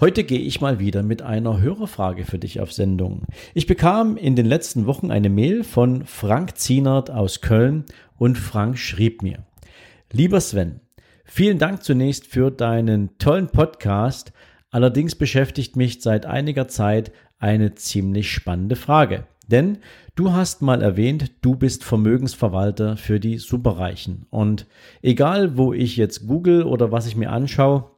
Heute gehe ich mal wieder mit einer Hörerfrage für dich auf Sendung. Ich bekam in den letzten Wochen eine Mail von Frank Zienert aus Köln und Frank schrieb mir, lieber Sven, vielen Dank zunächst für deinen tollen Podcast. Allerdings beschäftigt mich seit einiger Zeit eine ziemlich spannende Frage. Denn du hast mal erwähnt, du bist Vermögensverwalter für die Superreichen. Und egal, wo ich jetzt google oder was ich mir anschaue,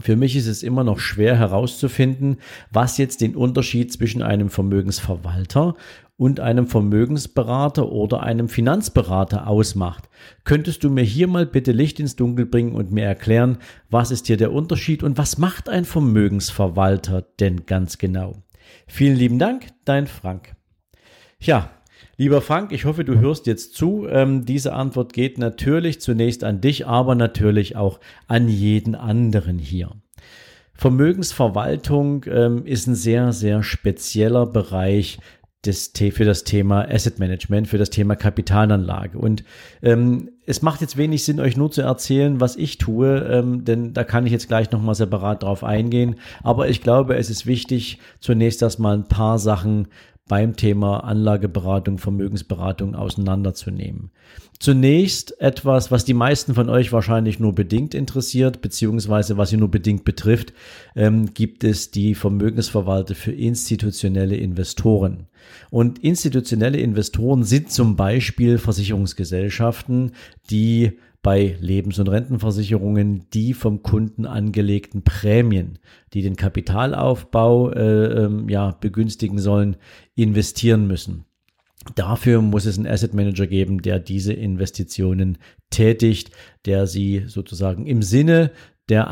für mich ist es immer noch schwer herauszufinden, was jetzt den Unterschied zwischen einem Vermögensverwalter und einem Vermögensberater oder einem Finanzberater ausmacht. Könntest du mir hier mal bitte Licht ins Dunkel bringen und mir erklären, was ist hier der Unterschied und was macht ein Vermögensverwalter denn ganz genau? Vielen lieben Dank, dein Frank. Ja, Lieber Frank, ich hoffe, du hörst jetzt zu. Ähm, diese Antwort geht natürlich zunächst an dich, aber natürlich auch an jeden anderen hier. Vermögensverwaltung ähm, ist ein sehr, sehr spezieller Bereich des, für das Thema Asset Management, für das Thema Kapitalanlage. Und ähm, es macht jetzt wenig Sinn, euch nur zu erzählen, was ich tue, ähm, denn da kann ich jetzt gleich nochmal separat drauf eingehen. Aber ich glaube, es ist wichtig, zunächst erstmal ein paar Sachen beim Thema Anlageberatung, Vermögensberatung auseinanderzunehmen. Zunächst etwas, was die meisten von euch wahrscheinlich nur bedingt interessiert, beziehungsweise was sie nur bedingt betrifft, ähm, gibt es die Vermögensverwalter für institutionelle Investoren. Und institutionelle Investoren sind zum Beispiel Versicherungsgesellschaften, die bei Lebens- und Rentenversicherungen die vom Kunden angelegten Prämien, die den Kapitalaufbau äh, ähm, ja, begünstigen sollen, investieren müssen. Dafür muss es einen Asset Manager geben, der diese Investitionen tätigt, der sie sozusagen im Sinne der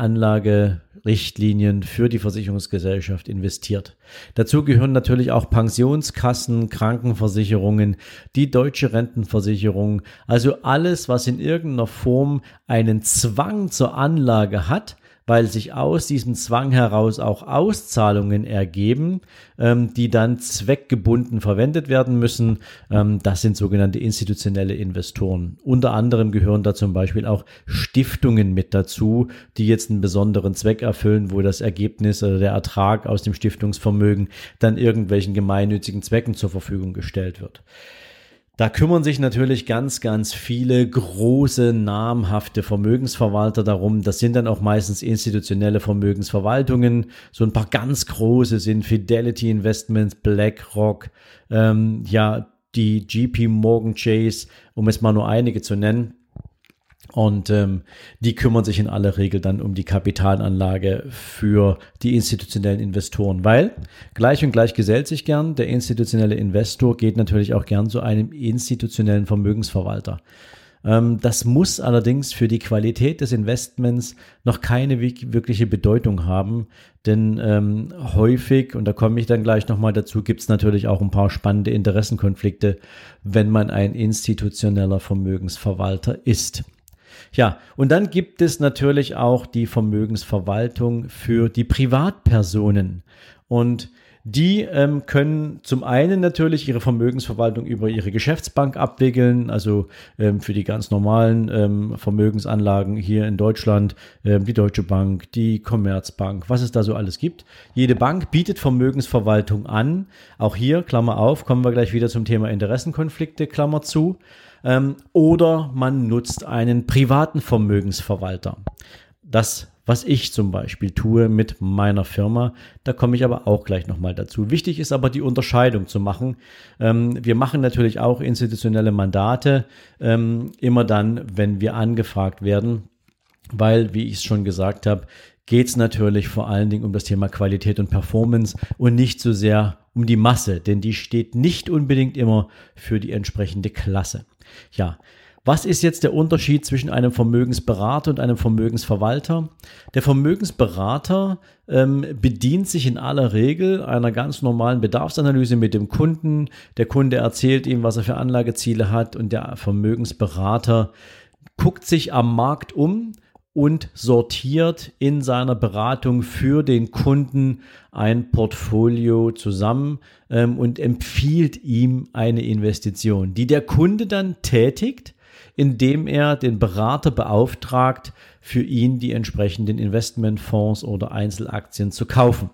Anlagerichtlinien für die Versicherungsgesellschaft investiert. Dazu gehören natürlich auch Pensionskassen, Krankenversicherungen, die deutsche Rentenversicherung, also alles, was in irgendeiner Form einen Zwang zur Anlage hat, weil sich aus diesem Zwang heraus auch Auszahlungen ergeben, ähm, die dann zweckgebunden verwendet werden müssen. Ähm, das sind sogenannte institutionelle Investoren. Unter anderem gehören da zum Beispiel auch Stiftungen mit dazu, die jetzt einen besonderen Zweck erfüllen, wo das Ergebnis oder der Ertrag aus dem Stiftungsvermögen dann irgendwelchen gemeinnützigen Zwecken zur Verfügung gestellt wird. Da kümmern sich natürlich ganz, ganz viele große, namhafte Vermögensverwalter darum. Das sind dann auch meistens institutionelle Vermögensverwaltungen. So ein paar ganz große sind Fidelity Investments, BlackRock, ähm, ja, die GP Morgan Chase, um es mal nur einige zu nennen. Und ähm, die kümmern sich in aller Regel dann um die Kapitalanlage für die institutionellen Investoren, weil gleich und gleich gesellt sich gern. Der institutionelle Investor geht natürlich auch gern zu einem institutionellen Vermögensverwalter. Ähm, das muss allerdings für die Qualität des Investments noch keine wirkliche Bedeutung haben, denn ähm, häufig, und da komme ich dann gleich nochmal dazu, gibt es natürlich auch ein paar spannende Interessenkonflikte, wenn man ein institutioneller Vermögensverwalter ist. Ja, und dann gibt es natürlich auch die Vermögensverwaltung für die Privatpersonen. Und die ähm, können zum einen natürlich ihre Vermögensverwaltung über ihre Geschäftsbank abwickeln, also ähm, für die ganz normalen ähm, Vermögensanlagen hier in Deutschland, ähm, die Deutsche Bank, die Commerzbank, was es da so alles gibt. Jede Bank bietet Vermögensverwaltung an. Auch hier, Klammer auf, kommen wir gleich wieder zum Thema Interessenkonflikte, Klammer zu ähm, oder man nutzt einen privaten Vermögensverwalter. Das was ich zum Beispiel tue mit meiner Firma. Da komme ich aber auch gleich nochmal dazu. Wichtig ist aber die Unterscheidung zu machen. Ähm, wir machen natürlich auch institutionelle Mandate ähm, immer dann, wenn wir angefragt werden, weil, wie ich es schon gesagt habe, geht es natürlich vor allen Dingen um das Thema Qualität und Performance und nicht so sehr um die Masse, denn die steht nicht unbedingt immer für die entsprechende Klasse. Ja, Was ist jetzt der Unterschied zwischen einem Vermögensberater und einem Vermögensverwalter? Der Vermögensberater ähm, bedient sich in aller Regel einer ganz normalen Bedarfsanalyse mit dem Kunden. Der Kunde erzählt ihm, was er für Anlageziele hat und der Vermögensberater guckt sich am Markt um und sortiert in seiner Beratung für den Kunden ein Portfolio zusammen ähm, und empfiehlt ihm eine Investition, die der Kunde dann tätigt indem er den Berater beauftragt, für ihn die entsprechenden Investmentfonds oder Einzelaktien zu kaufen.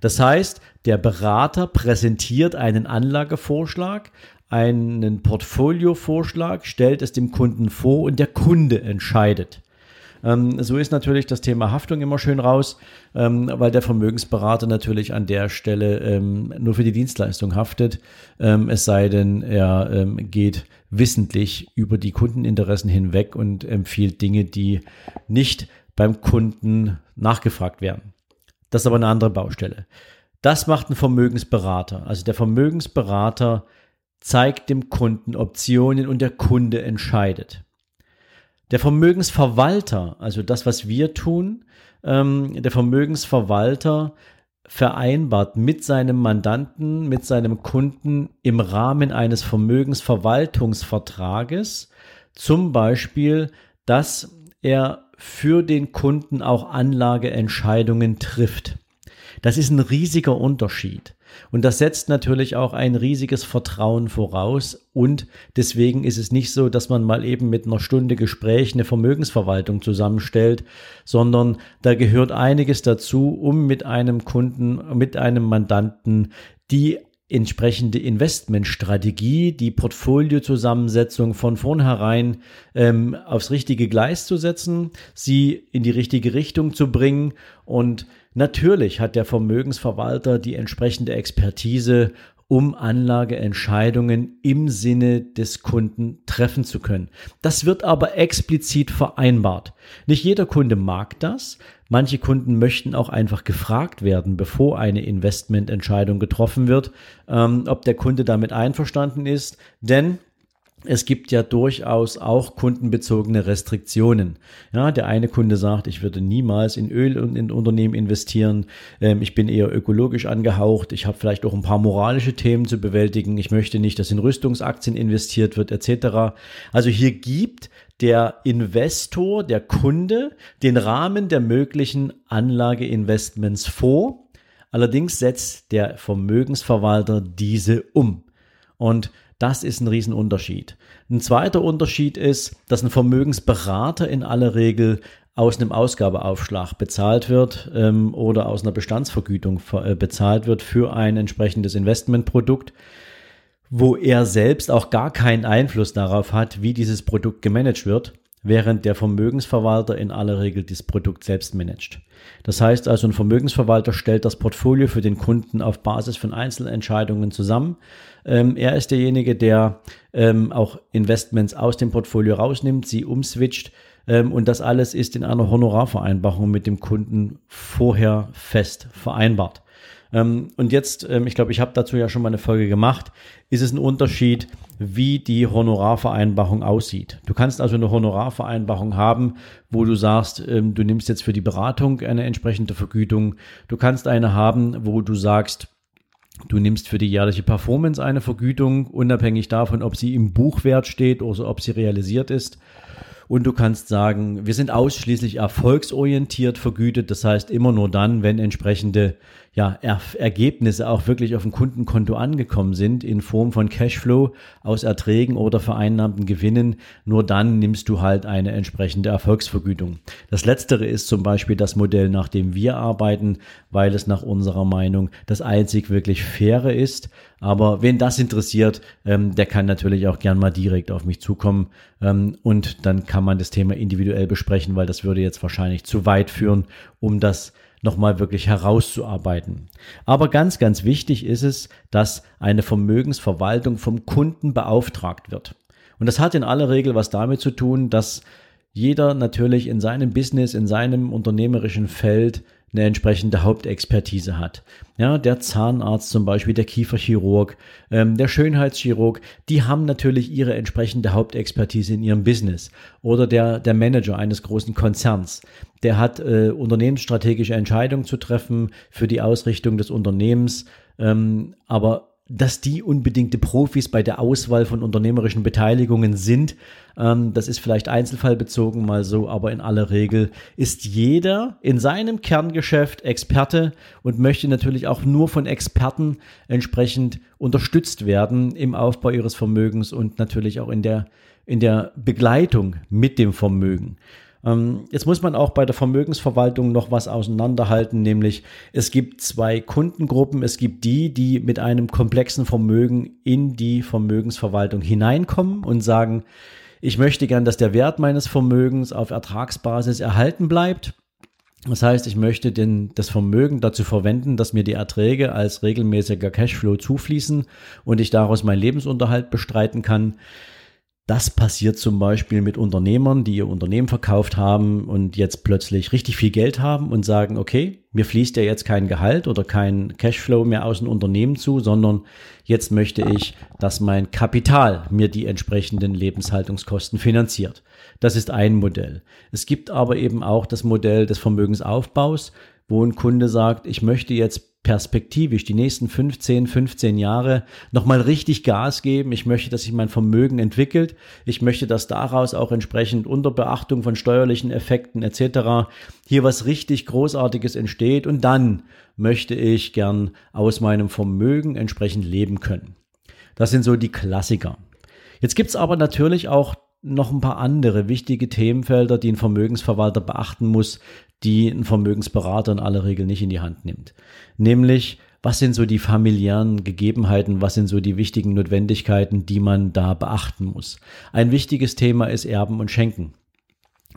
Das heißt, der Berater präsentiert einen Anlagevorschlag, einen Portfoliovorschlag, stellt es dem Kunden vor und der Kunde entscheidet. Ähm, so ist natürlich das Thema Haftung immer schön raus, ähm, weil der Vermögensberater natürlich an der Stelle ähm, nur für die Dienstleistung haftet. Ähm, es sei denn, er ähm, geht wissentlich über die Kundeninteressen hinweg und empfiehlt Dinge, die nicht beim Kunden nachgefragt werden. Das ist aber eine andere Baustelle. Das macht ein Vermögensberater. Also der Vermögensberater zeigt dem Kunden Optionen und der Kunde entscheidet. Der Vermögensverwalter, also das, was wir tun, ähm, der Vermögensverwalter vereinbart mit seinem Mandanten, mit seinem Kunden im Rahmen eines Vermögensverwaltungsvertrages zum Beispiel, dass er für den Kunden auch Anlageentscheidungen trifft. Das ist ein riesiger Unterschied. Und das setzt natürlich auch ein riesiges Vertrauen voraus. Und deswegen ist es nicht so, dass man mal eben mit einer Stunde Gespräch eine Vermögensverwaltung zusammenstellt, sondern da gehört einiges dazu, um mit einem Kunden, mit einem Mandanten die entsprechende Investmentstrategie, die Portfoliozusammensetzung von vornherein ähm, aufs richtige Gleis zu setzen, sie in die richtige Richtung zu bringen. Und Natürlich hat der Vermögensverwalter die entsprechende Expertise, um Anlageentscheidungen im Sinne des Kunden treffen zu können. Das wird aber explizit vereinbart. Nicht jeder Kunde mag das. Manche Kunden möchten auch einfach gefragt werden, bevor eine Investmententscheidung getroffen wird, ähm, ob der Kunde damit einverstanden ist. Denn es gibt ja durchaus auch kundenbezogene Restriktionen. Ja, der eine Kunde sagt, ich würde niemals in Öl und in Unternehmen investieren. Ähm, ich bin eher ökologisch angehaucht. Ich habe vielleicht auch ein paar moralische Themen zu bewältigen. Ich möchte nicht, dass in Rüstungsaktien investiert wird, etc. Also hier gibt der Investor, der Kunde, den Rahmen der möglichen Anlageinvestments vor. Allerdings setzt der Vermögensverwalter diese um. Und das ist ein Riesenunterschied. Ein zweiter Unterschied ist, dass ein Vermögensberater in aller Regel aus einem Ausgabeaufschlag bezahlt wird ähm, oder aus einer Bestandsvergütung äh, bezahlt wird für ein entsprechendes Investmentprodukt, wo er selbst auch gar keinen Einfluss darauf hat, wie dieses Produkt gemanagt wird, während der Vermögensverwalter in aller Regel das Produkt selbst managt. Das heißt also, ein Vermögensverwalter stellt das Portfolio für den Kunden auf Basis von Einzelentscheidungen zusammen. Ähm, er ist derjenige, der ähm, auch Investments aus dem Portfolio rausnimmt, sie umswitcht ähm, und das alles ist in einer Honorarvereinbarung mit dem Kunden vorher fest vereinbart. Ähm, und jetzt, ähm, ich glaube, ich habe dazu ja schon mal eine Folge gemacht, ist es ein Unterschied, wie die Honorarvereinbarung aussieht. Du kannst also eine Honorarvereinbarung haben, wo du sagst, ähm, du nimmst jetzt für die Beratung eine entsprechende Vergütung. Du kannst eine haben, wo du sagst, Du nimmst für die jährliche Performance eine Vergütung, unabhängig davon, ob sie im Buchwert steht oder ob sie realisiert ist. Und du kannst sagen, wir sind ausschließlich erfolgsorientiert vergütet. Das heißt immer nur dann, wenn entsprechende ja, er Ergebnisse auch wirklich auf dem Kundenkonto angekommen sind in Form von Cashflow aus Erträgen oder vereinnahmten Gewinnen, nur dann nimmst du halt eine entsprechende Erfolgsvergütung. Das letztere ist zum Beispiel das Modell, nach dem wir arbeiten, weil es nach unserer Meinung das einzig wirklich faire ist. Aber wen das interessiert, ähm, der kann natürlich auch gern mal direkt auf mich zukommen ähm, und dann kann man das Thema individuell besprechen, weil das würde jetzt wahrscheinlich zu weit führen, um das nochmal wirklich herauszuarbeiten. Aber ganz, ganz wichtig ist es, dass eine Vermögensverwaltung vom Kunden beauftragt wird. Und das hat in aller Regel was damit zu tun, dass jeder natürlich in seinem Business, in seinem unternehmerischen Feld eine entsprechende Hauptexpertise hat. Ja, der Zahnarzt zum Beispiel, der Kieferchirurg, ähm, der Schönheitschirurg, die haben natürlich ihre entsprechende Hauptexpertise in ihrem Business. Oder der, der Manager eines großen Konzerns, der hat äh, unternehmensstrategische Entscheidungen zu treffen für die Ausrichtung des Unternehmens. Ähm, aber dass die unbedingte Profis bei der Auswahl von unternehmerischen Beteiligungen sind. Ähm, das ist vielleicht einzelfallbezogen mal so, aber in aller Regel ist jeder in seinem Kerngeschäft Experte und möchte natürlich auch nur von Experten entsprechend unterstützt werden im Aufbau ihres Vermögens und natürlich auch in der, in der Begleitung mit dem Vermögen. Ähm, jetzt muss man auch bei der Vermögensverwaltung noch was auseinanderhalten, nämlich es gibt zwei Kundengruppen. Es gibt die, die mit einem komplexen Vermögen in die Vermögensverwaltung hineinkommen und sagen, ich möchte gern, dass der Wert meines Vermögens auf Ertragsbasis erhalten bleibt. Das heißt, ich möchte den, das Vermögen dazu verwenden, dass mir die Erträge als regelmäßiger Cashflow zufließen und ich daraus meinen Lebensunterhalt bestreiten kann. Das passiert zum Beispiel mit Unternehmern, die ihr Unternehmen verkauft haben und jetzt plötzlich richtig viel Geld haben und sagen, okay, mir fließt ja jetzt kein Gehalt oder kein Cashflow mehr aus dem Unternehmen zu, sondern jetzt möchte ich, dass mein Kapital mir die entsprechenden Lebenshaltungskosten finanziert. Das ist ein Modell. Es gibt aber eben auch das Modell des Vermögensaufbaus, wo ein Kunde sagt, ich möchte jetzt perspektivisch die nächsten 15, 15 Jahre nochmal richtig Gas geben. Ich möchte, dass sich mein Vermögen entwickelt. Ich möchte, dass daraus auch entsprechend unter Beachtung von steuerlichen Effekten etc. hier was richtig Großartiges entsteht. Und dann möchte ich gern aus meinem Vermögen entsprechend leben können. Das sind so die Klassiker. Jetzt gibt's aber natürlich auch noch ein paar andere wichtige Themenfelder, die ein Vermögensverwalter beachten muss, die ein Vermögensberater in aller Regel nicht in die Hand nimmt. Nämlich, was sind so die familiären Gegebenheiten, was sind so die wichtigen Notwendigkeiten, die man da beachten muss. Ein wichtiges Thema ist Erben und Schenken.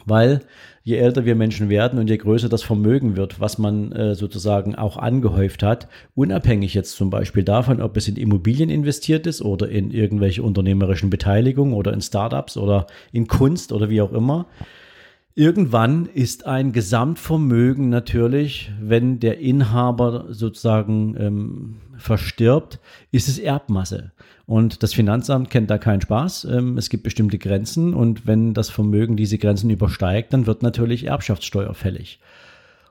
Weil je älter wir Menschen werden und je größer das Vermögen wird, was man äh, sozusagen auch angehäuft hat, unabhängig jetzt zum Beispiel davon, ob es in Immobilien investiert ist oder in irgendwelche unternehmerischen Beteiligungen oder in Startups oder in Kunst oder wie auch immer, Irgendwann ist ein Gesamtvermögen natürlich, wenn der Inhaber sozusagen ähm, verstirbt, ist es Erbmasse. Und das Finanzamt kennt da keinen Spaß. Ähm, es gibt bestimmte Grenzen und wenn das Vermögen diese Grenzen übersteigt, dann wird natürlich Erbschaftssteuer fällig.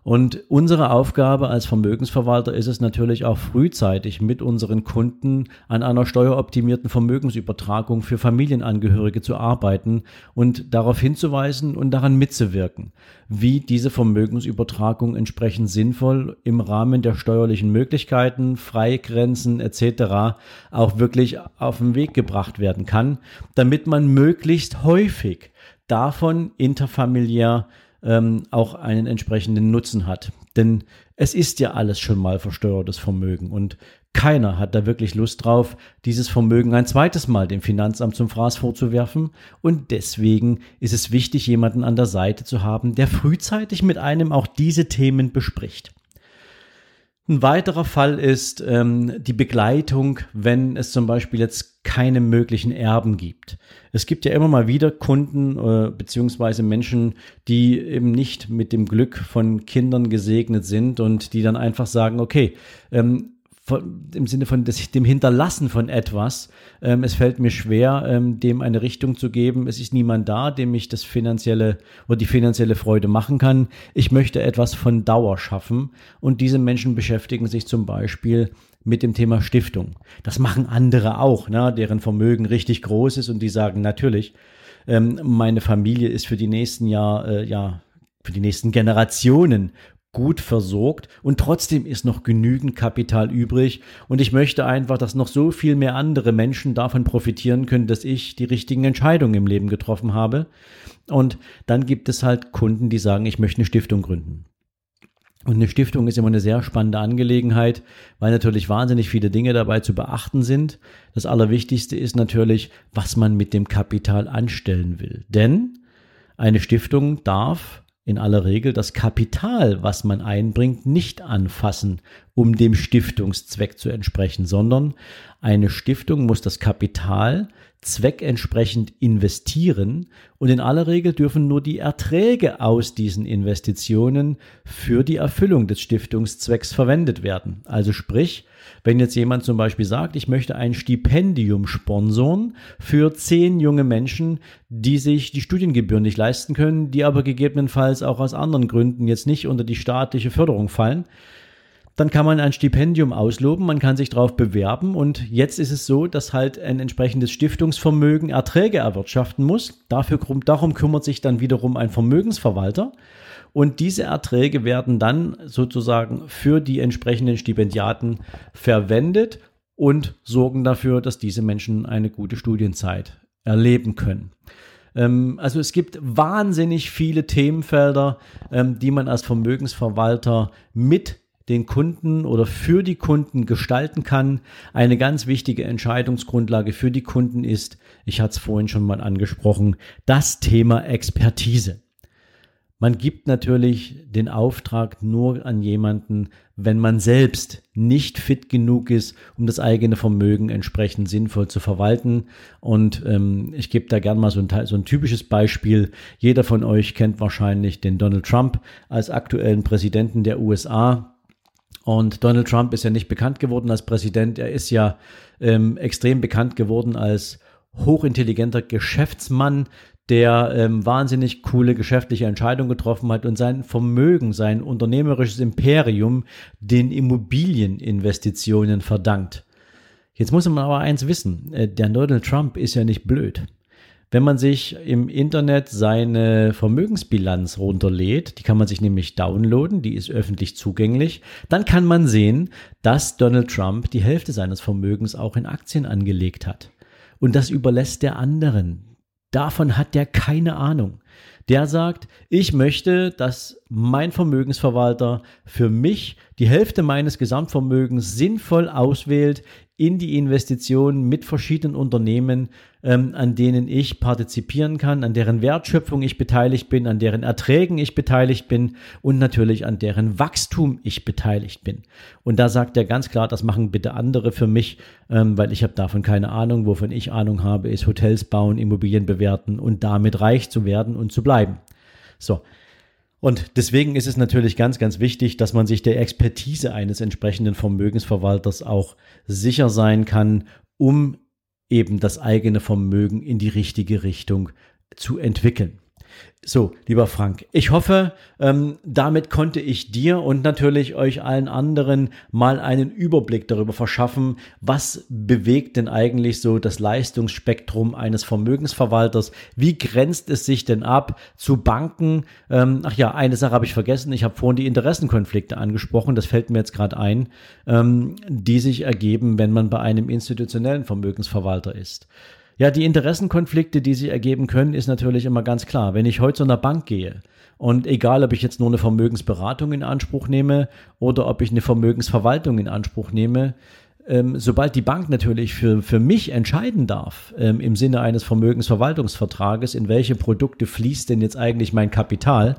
Und unsere Aufgabe als Vermögensverwalter ist es natürlich auch frühzeitig mit unseren Kunden an einer steueroptimierten Vermögensübertragung für Familienangehörige zu arbeiten und darauf hinzuweisen und daran mitzuwirken, wie diese Vermögensübertragung entsprechend sinnvoll im Rahmen der steuerlichen Möglichkeiten, Freigrenzen etc. auch wirklich auf den Weg gebracht werden kann, damit man möglichst häufig davon interfamiliär ähm, auch einen entsprechenden Nutzen hat. Denn es ist ja alles schon mal versteuertes Vermögen und keiner hat da wirklich Lust drauf, dieses Vermögen ein zweites Mal dem Finanzamt zum Fraß vorzuwerfen. Und deswegen ist es wichtig, jemanden an der Seite zu haben, der frühzeitig mit einem auch diese Themen bespricht. Ein weiterer Fall ist ähm, die Begleitung, wenn es zum Beispiel jetzt keine möglichen Erben gibt. Es gibt ja immer mal wieder Kunden äh, beziehungsweise Menschen, die eben nicht mit dem Glück von Kindern gesegnet sind und die dann einfach sagen, okay, ähm, von, im Sinne von des, dem Hinterlassen von etwas. Ähm, es fällt mir schwer, ähm, dem eine Richtung zu geben. Es ist niemand da, dem ich das finanzielle oder die finanzielle Freude machen kann. Ich möchte etwas von Dauer schaffen und diese Menschen beschäftigen sich zum Beispiel mit dem Thema Stiftung. Das machen andere auch, ne, deren Vermögen richtig groß ist und die sagen natürlich, ähm, meine Familie ist für die nächsten Jahr, äh, ja, für die nächsten Generationen gut versorgt und trotzdem ist noch genügend Kapital übrig und ich möchte einfach, dass noch so viel mehr andere Menschen davon profitieren können, dass ich die richtigen Entscheidungen im Leben getroffen habe. Und dann gibt es halt Kunden, die sagen, ich möchte eine Stiftung gründen. Und eine Stiftung ist immer eine sehr spannende Angelegenheit, weil natürlich wahnsinnig viele Dinge dabei zu beachten sind. Das Allerwichtigste ist natürlich, was man mit dem Kapital anstellen will. Denn eine Stiftung darf in aller Regel das Kapital, was man einbringt, nicht anfassen, um dem Stiftungszweck zu entsprechen, sondern eine Stiftung muss das Kapital zweckentsprechend investieren und in aller Regel dürfen nur die Erträge aus diesen Investitionen für die Erfüllung des Stiftungszwecks verwendet werden. Also sprich, wenn jetzt jemand zum Beispiel sagt, ich möchte ein Stipendium sponsoren für zehn junge Menschen, die sich die Studiengebühren nicht leisten können, die aber gegebenenfalls auch aus anderen Gründen jetzt nicht unter die staatliche Förderung fallen, dann kann man ein Stipendium ausloben, man kann sich darauf bewerben und jetzt ist es so, dass halt ein entsprechendes Stiftungsvermögen Erträge erwirtschaften muss. Dafür, darum kümmert sich dann wiederum ein Vermögensverwalter und diese Erträge werden dann sozusagen für die entsprechenden Stipendiaten verwendet und sorgen dafür, dass diese Menschen eine gute Studienzeit erleben können ähm, also es gibt wahnsinnig viele Themenfelder, ähm, die man als Vermögensverwalter mit den Kunden oder für die Kunden gestalten kann. Eine ganz wichtige Entscheidungsgrundlage für die Kunden ist, ich hatte es vorhin schon mal angesprochen, das Thema Expertise. Man gibt natürlich den Auftrag nur an jemanden, wenn man selbst nicht fit genug ist, um das eigene Vermögen entsprechend sinnvoll zu verwalten. Und ähm, ich gebe da gern mal so ein, so ein typisches Beispiel. Jeder von euch kennt wahrscheinlich den Donald Trump als aktuellen Präsidenten der USA. Und Donald Trump ist ja nicht bekannt geworden als Präsident, er ist ja ähm, extrem bekannt geworden als hochintelligenter Geschäftsmann, der ähm, wahnsinnig coole geschäftliche Entscheidungen getroffen hat und sein Vermögen, sein unternehmerisches Imperium den Immobilieninvestitionen verdankt. Jetzt muss man aber eins wissen, äh, der Donald Trump ist ja nicht blöd. Wenn man sich im Internet seine Vermögensbilanz runterlädt, die kann man sich nämlich downloaden, die ist öffentlich zugänglich, dann kann man sehen, dass Donald Trump die Hälfte seines Vermögens auch in Aktien angelegt hat. Und das überlässt der anderen. Davon hat der keine Ahnung. Der sagt, ich möchte, dass mein Vermögensverwalter für mich die Hälfte meines Gesamtvermögens sinnvoll auswählt, in die Investitionen mit verschiedenen Unternehmen, ähm, an denen ich partizipieren kann, an deren Wertschöpfung ich beteiligt bin, an deren Erträgen ich beteiligt bin und natürlich an deren Wachstum ich beteiligt bin. Und da sagt er ganz klar, das machen bitte andere für mich, ähm, weil ich habe davon keine Ahnung. Wovon ich Ahnung habe, ist Hotels bauen, Immobilien bewerten und damit reich zu werden und zu bleiben. So, und deswegen ist es natürlich ganz, ganz wichtig, dass man sich der Expertise eines entsprechenden Vermögensverwalters auch sicher sein kann, um eben das eigene Vermögen in die richtige Richtung zu entwickeln. So, lieber Frank, ich hoffe, ähm, damit konnte ich dir und natürlich euch allen anderen mal einen Überblick darüber verschaffen, was bewegt denn eigentlich so das Leistungsspektrum eines Vermögensverwalters? Wie grenzt es sich denn ab zu Banken? Ähm, ach ja, eine Sache habe ich vergessen. Ich habe vorhin die Interessenkonflikte angesprochen. Das fällt mir jetzt gerade ein, ähm, die sich ergeben, wenn man bei einem institutionellen Vermögensverwalter ist. Ja, die Interessenkonflikte, die sich ergeben können, ist natürlich immer ganz klar. Wenn ich heute zu einer Bank gehe und egal, ob ich jetzt nur eine Vermögensberatung in Anspruch nehme oder ob ich eine Vermögensverwaltung in Anspruch nehme, ähm, sobald die Bank natürlich für, für mich entscheiden darf, ähm, im Sinne eines Vermögensverwaltungsvertrages, in welche Produkte fließt denn jetzt eigentlich mein Kapital,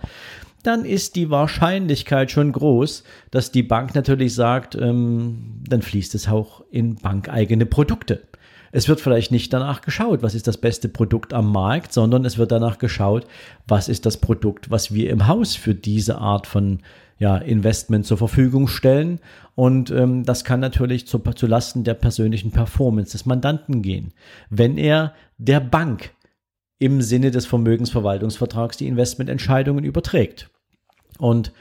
dann ist die Wahrscheinlichkeit schon groß, dass die Bank natürlich sagt, ähm, dann fließt es auch in bankeigene Produkte. Es wird vielleicht nicht danach geschaut, was ist das beste Produkt am Markt, sondern es wird danach geschaut, was ist das Produkt, was wir im Haus für diese Art von ja, Investment zur Verfügung stellen. Und ähm, das kann natürlich zu, zu Lasten der persönlichen Performance des Mandanten gehen, wenn er der Bank im Sinne des Vermögensverwaltungsvertrags die Investmententscheidungen überträgt. Und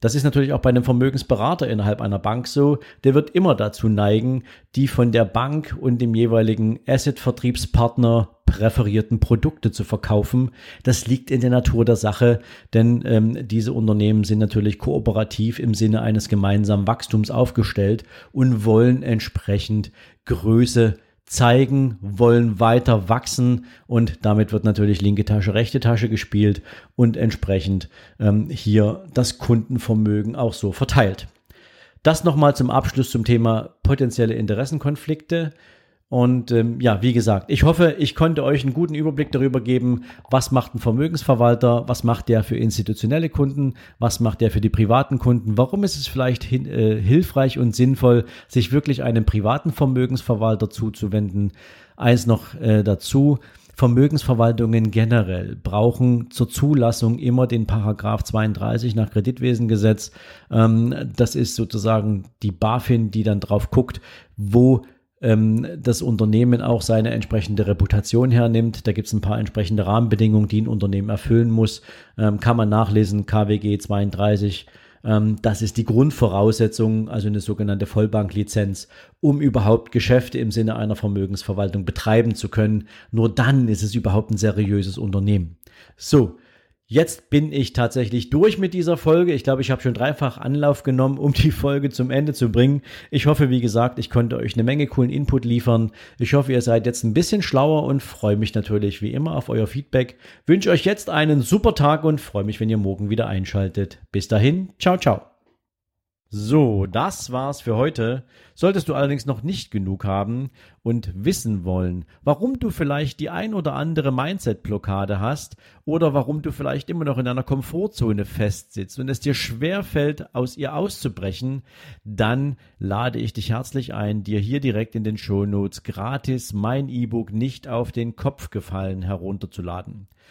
das ist natürlich auch bei einem Vermögensberater innerhalb einer Bank so. Der wird immer dazu neigen, die von der Bank und dem jeweiligen Asset-Vertriebspartner präferierten Produkte zu verkaufen. Das liegt in der Natur der Sache, denn ähm, diese Unternehmen sind natürlich kooperativ im Sinne eines gemeinsamen Wachstums aufgestellt und wollen entsprechend Größe zeigen, wollen weiter wachsen und damit wird natürlich linke Tasche, rechte Tasche gespielt und entsprechend ähm, hier das Kundenvermögen auch so verteilt. Das nochmal zum Abschluss zum Thema potenzielle Interessenkonflikte. Und ähm, ja, wie gesagt, ich hoffe, ich konnte euch einen guten Überblick darüber geben, was macht ein Vermögensverwalter, was macht der für institutionelle Kunden, was macht der für die privaten Kunden, warum ist es vielleicht hin, äh, hilfreich und sinnvoll, sich wirklich einem privaten Vermögensverwalter zuzuwenden. Eins noch äh, dazu. Vermögensverwaltungen generell brauchen zur Zulassung immer den Paragraph 32 nach Kreditwesengesetz. Ähm, das ist sozusagen die BaFin, die dann drauf guckt, wo ähm, das Unternehmen auch seine entsprechende Reputation hernimmt. Da gibt es ein paar entsprechende Rahmenbedingungen, die ein Unternehmen erfüllen muss. Ähm, kann man nachlesen, KWG 32. Ähm, das ist die Grundvoraussetzung, also eine sogenannte Vollbanklizenz, um überhaupt Geschäfte im Sinne einer Vermögensverwaltung betreiben zu können. Nur dann ist es überhaupt ein seriöses Unternehmen. So, Jetzt bin ich tatsächlich durch mit dieser Folge. Ich glaube, ich habe schon dreifach Anlauf genommen, um die Folge zum Ende zu bringen. Ich hoffe, wie gesagt, ich konnte euch eine Menge coolen Input liefern. Ich hoffe, ihr seid jetzt ein bisschen schlauer und freue mich natürlich wie immer auf euer Feedback. Wünsche euch jetzt einen super Tag und freue mich, wenn ihr morgen wieder einschaltet. Bis dahin, ciao, ciao. So, das war's für heute. Solltest du allerdings noch nicht genug haben und wissen wollen, warum du vielleicht die ein oder andere Mindset-Blockade hast oder warum du vielleicht immer noch in einer Komfortzone festsitzt und es dir schwer fällt, aus ihr auszubrechen, dann lade ich dich herzlich ein, dir hier direkt in den Shownotes gratis mein E-Book nicht auf den Kopf gefallen herunterzuladen.